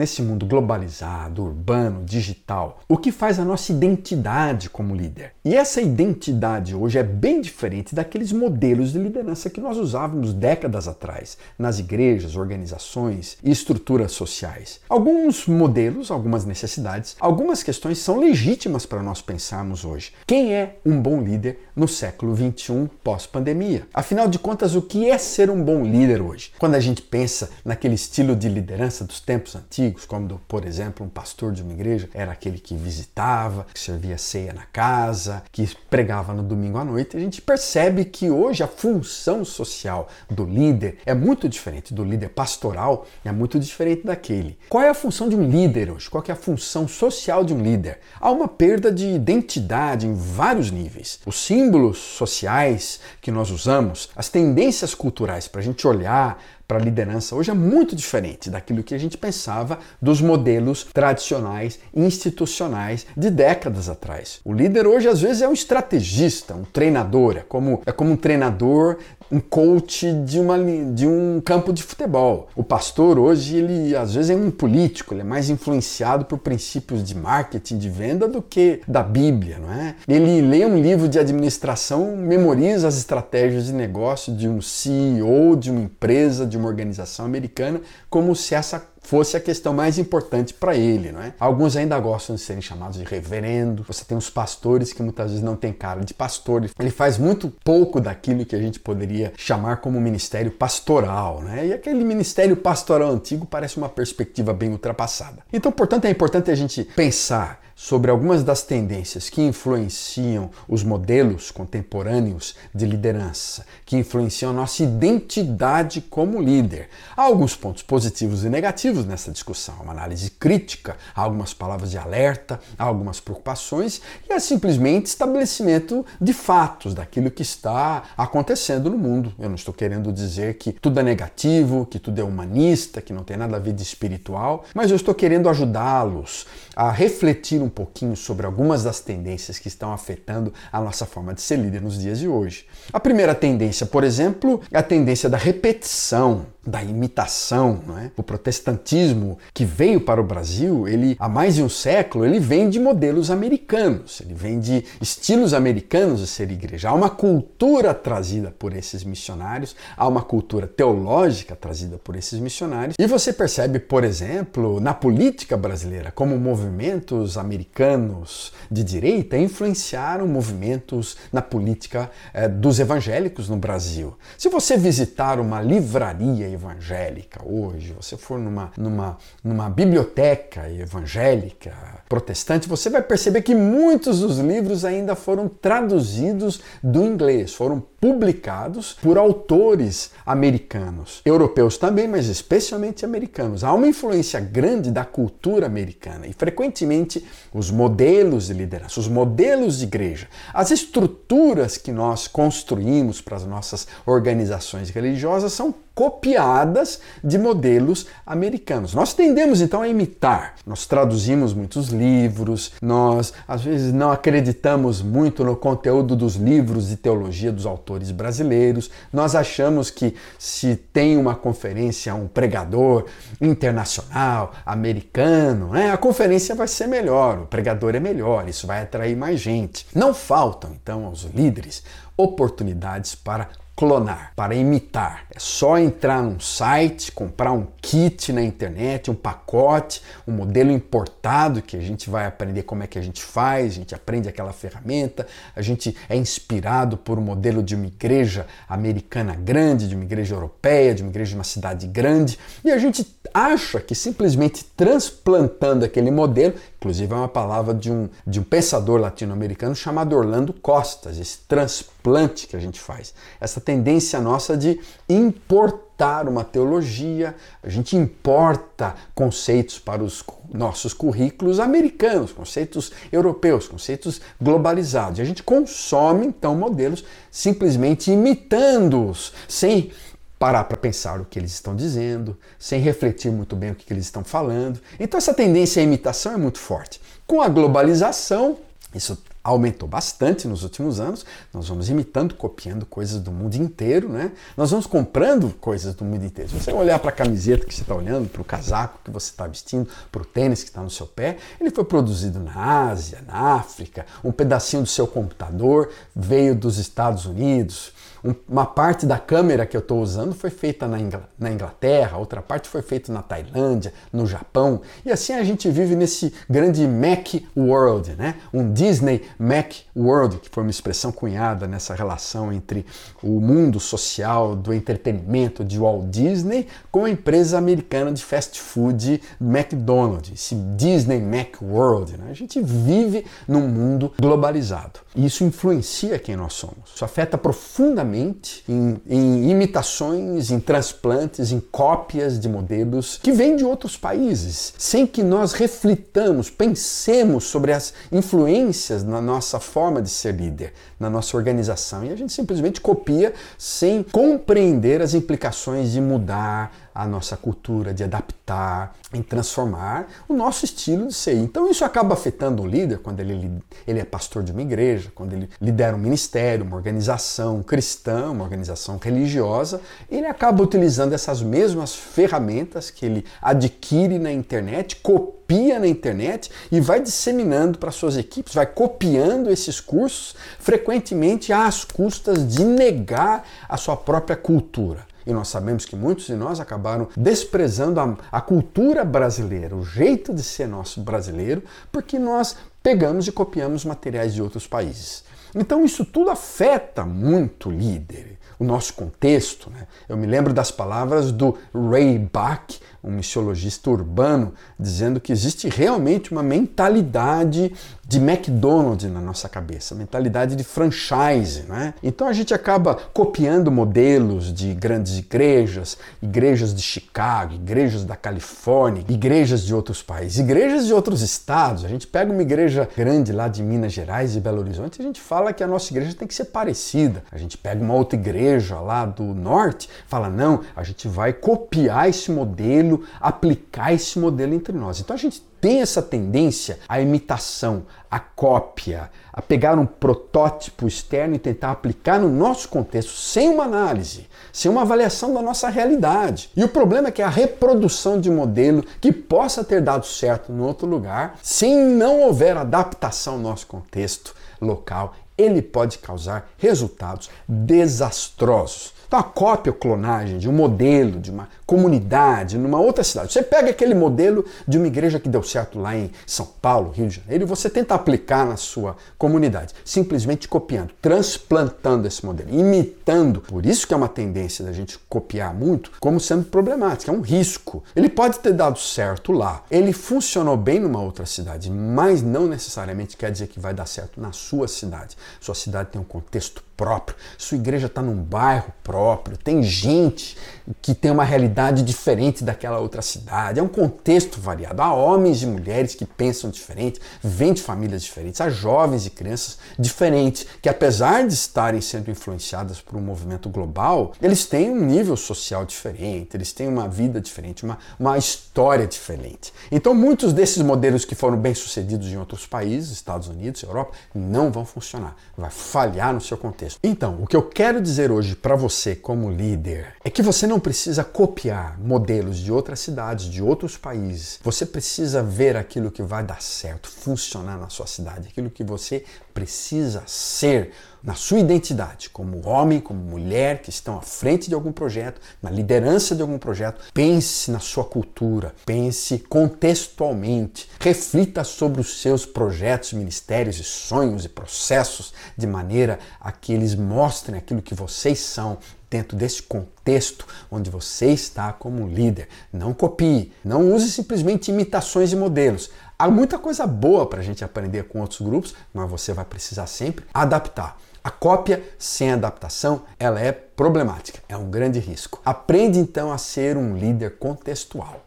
nesse mundo globalizado, urbano, digital, o que faz a nossa identidade como líder. E essa identidade hoje é bem diferente daqueles modelos de liderança que nós usávamos décadas atrás, nas igrejas, organizações e estruturas sociais. Alguns modelos, algumas necessidades, algumas questões são legítimas para nós pensarmos hoje. Quem é um bom líder no século 21 pós-pandemia? Afinal de contas, o que é ser um bom líder hoje? Quando a gente pensa naquele estilo de liderança dos tempos antigos, como, por exemplo, um pastor de uma igreja era aquele que visitava, que servia ceia na casa, que pregava no domingo à noite, a gente percebe que hoje a função social do líder é muito diferente do líder pastoral, é muito diferente daquele. Qual é a função de um líder hoje? Qual é a função social de um líder? Há uma perda de identidade em vários níveis. Os símbolos sociais que nós usamos, as tendências culturais para a gente olhar para a liderança hoje é muito diferente daquilo que a gente pensava dos modelos tradicionais institucionais de décadas atrás. O líder hoje às vezes é um estrategista, um treinador, é como, é como um treinador um coach de, uma, de um campo de futebol. O pastor hoje, ele às vezes é um político, ele é mais influenciado por princípios de marketing, de venda do que da Bíblia, não é? Ele lê um livro de administração, memoriza as estratégias de negócio de um CEO, de uma empresa, de uma organização americana, como se essa fosse a questão mais importante para ele, não é? Alguns ainda gostam de serem chamados de reverendo. Você tem os pastores que muitas vezes não tem cara de pastor. Ele faz muito pouco daquilo que a gente poderia chamar como ministério pastoral, né? E aquele ministério pastoral antigo parece uma perspectiva bem ultrapassada. Então, portanto, é importante a gente pensar sobre algumas das tendências que influenciam os modelos contemporâneos de liderança, que influenciam a nossa identidade como líder. Há alguns pontos positivos e negativos nessa discussão, uma análise crítica, algumas palavras de alerta, algumas preocupações e é simplesmente estabelecimento de fatos daquilo que está acontecendo no mundo. Eu não estou querendo dizer que tudo é negativo, que tudo é humanista, que não tem nada a ver de espiritual, mas eu estou querendo ajudá-los a refletir um pouquinho sobre algumas das tendências que estão afetando a nossa forma de ser líder nos dias de hoje. A primeira tendência, por exemplo, é a tendência da repetição da imitação, não é? O protestantismo que veio para o Brasil, ele há mais de um século, ele vem de modelos americanos, ele vem de estilos americanos de ser igreja. Há uma cultura trazida por esses missionários, há uma cultura teológica trazida por esses missionários. E você percebe, por exemplo, na política brasileira, como movimentos americanos de direita influenciaram movimentos na política eh, dos evangélicos no Brasil. Se você visitar uma livraria evangélica hoje, você for numa, numa, numa biblioteca evangélica protestante, você vai perceber que muitos dos livros ainda foram traduzidos do inglês, foram publicados por autores americanos, europeus também, mas especialmente americanos. Há uma influência grande da cultura americana e frequentemente os modelos de liderança, os modelos de igreja, as estruturas que nós construímos para as nossas organizações religiosas são copiadas de modelos americanos. Nós tendemos então a imitar. Nós traduzimos muitos livros, nós às vezes não acreditamos muito no conteúdo dos livros de teologia dos autores brasileiros. Nós achamos que se tem uma conferência, um pregador internacional, americano, né, a conferência vai ser melhor, o pregador é melhor, isso vai atrair mais gente. Não faltam então aos líderes oportunidades para clonar, para imitar. É só entrar num site, comprar um kit na internet, um pacote, um modelo importado que a gente vai aprender como é que a gente faz, a gente aprende aquela ferramenta, a gente é inspirado por um modelo de uma igreja americana grande, de uma igreja europeia, de uma igreja de uma cidade grande, e a gente acha que simplesmente transplantando aquele modelo, inclusive é uma palavra de um, de um pensador latino-americano chamado Orlando Costas, esse transplante que a gente faz, essa tendência nossa de importar uma teologia, a gente importa conceitos para os nossos currículos americanos, conceitos europeus, conceitos globalizados. E a gente consome então modelos simplesmente imitando-os, sem parar para pensar o que eles estão dizendo, sem refletir muito bem o que eles estão falando. Então essa tendência à imitação é muito forte. Com a globalização, isso aumentou bastante nos últimos anos. Nós vamos imitando, copiando coisas do mundo inteiro, né? Nós vamos comprando coisas do mundo inteiro. Se você olhar para a camiseta que você está olhando, para o casaco que você está vestindo, para o tênis que está no seu pé, ele foi produzido na Ásia, na África. Um pedacinho do seu computador veio dos Estados Unidos uma parte da câmera que eu estou usando foi feita na Inglaterra, outra parte foi feita na Tailândia, no Japão, e assim a gente vive nesse grande Mac World, né? um Disney Mac World, que foi uma expressão cunhada nessa relação entre o mundo social do entretenimento de Walt Disney com a empresa americana de fast food McDonald's, esse Disney Mac World. Né? A gente vive num mundo globalizado e isso influencia quem nós somos, isso afeta profundamente em, em imitações, em transplantes, em cópias de modelos que vêm de outros países, sem que nós reflitamos, pensemos sobre as influências na nossa forma de ser líder, na nossa organização. E a gente simplesmente copia sem compreender as implicações de mudar a nossa cultura, de adaptar, em transformar o nosso estilo de ser. Então isso acaba afetando o líder quando ele, ele é pastor de uma igreja, quando ele lidera um ministério, uma organização cristã, uma organização religiosa, ele acaba utilizando essas mesmas ferramentas que ele adquire na internet, copia na internet e vai disseminando para suas equipes, vai copiando esses cursos frequentemente às custas de negar a sua própria cultura. E nós sabemos que muitos de nós acabaram desprezando a, a cultura brasileira, o jeito de ser nosso brasileiro, porque nós pegamos e copiamos materiais de outros países. Então isso tudo afeta muito o líder, o nosso contexto. Né? Eu me lembro das palavras do Ray Bach, um missiologista urbano, dizendo que existe realmente uma mentalidade de McDonald's na nossa cabeça, mentalidade de franchise. Né? Então a gente acaba copiando modelos de grandes igrejas, igrejas de Chicago, igrejas da Califórnia, igrejas de outros países, igrejas de outros estados. A gente pega uma igreja grande lá de Minas Gerais e Belo Horizonte e a gente fala que a nossa igreja tem que ser parecida. A gente pega uma outra igreja lá do norte, fala não, a gente vai copiar esse modelo, aplicar esse modelo entre nós. Então a gente tem essa tendência à imitação, à cópia, a pegar um protótipo externo e tentar aplicar no nosso contexto sem uma análise, sem uma avaliação da nossa realidade. E o problema é que a reprodução de modelo que possa ter dado certo em outro lugar, sem não houver adaptação ao nosso contexto local, ele pode causar resultados desastrosos. Então, a cópia clonagem de um modelo, de uma comunidade, numa outra cidade. Você pega aquele modelo de uma igreja que deu certo lá em São Paulo, Rio de Janeiro, e você tenta aplicar na sua comunidade, simplesmente copiando, transplantando esse modelo, imitando. Por isso que é uma tendência da gente copiar muito, como sendo problemática, é um risco. Ele pode ter dado certo lá, ele funcionou bem numa outra cidade, mas não necessariamente quer dizer que vai dar certo na sua cidade. Sua cidade tem um contexto próprio, sua igreja está num bairro próprio, tem gente que tem uma realidade diferente daquela outra cidade, é um contexto variado. Há homens e mulheres que pensam diferente, vêm de famílias diferentes, há jovens e crianças diferentes, que apesar de estarem sendo influenciadas por um movimento global, eles têm um nível social diferente, eles têm uma vida diferente, uma, uma história diferente. Então, muitos desses modelos que foram bem sucedidos em outros países, Estados Unidos, Europa, não vão funcionar, vai falhar no seu contexto contexto. Então, o que eu quero dizer hoje para você como líder é que você não precisa copiar modelos de outras cidades, de outros países. Você precisa ver aquilo que vai dar certo, funcionar na sua cidade, aquilo que você precisa ser na sua identidade, como homem, como mulher que estão à frente de algum projeto, na liderança de algum projeto. Pense na sua cultura, pense contextualmente, reflita sobre os seus projetos, ministérios e sonhos e processos de maneira a que eles mostrem aquilo que vocês são dentro desse contexto onde você está como líder. Não copie, não use simplesmente imitações de modelos. Há muita coisa boa para a gente aprender com outros grupos, mas você vai precisar sempre adaptar. A cópia sem adaptação, ela é problemática, é um grande risco. Aprende então a ser um líder contextual.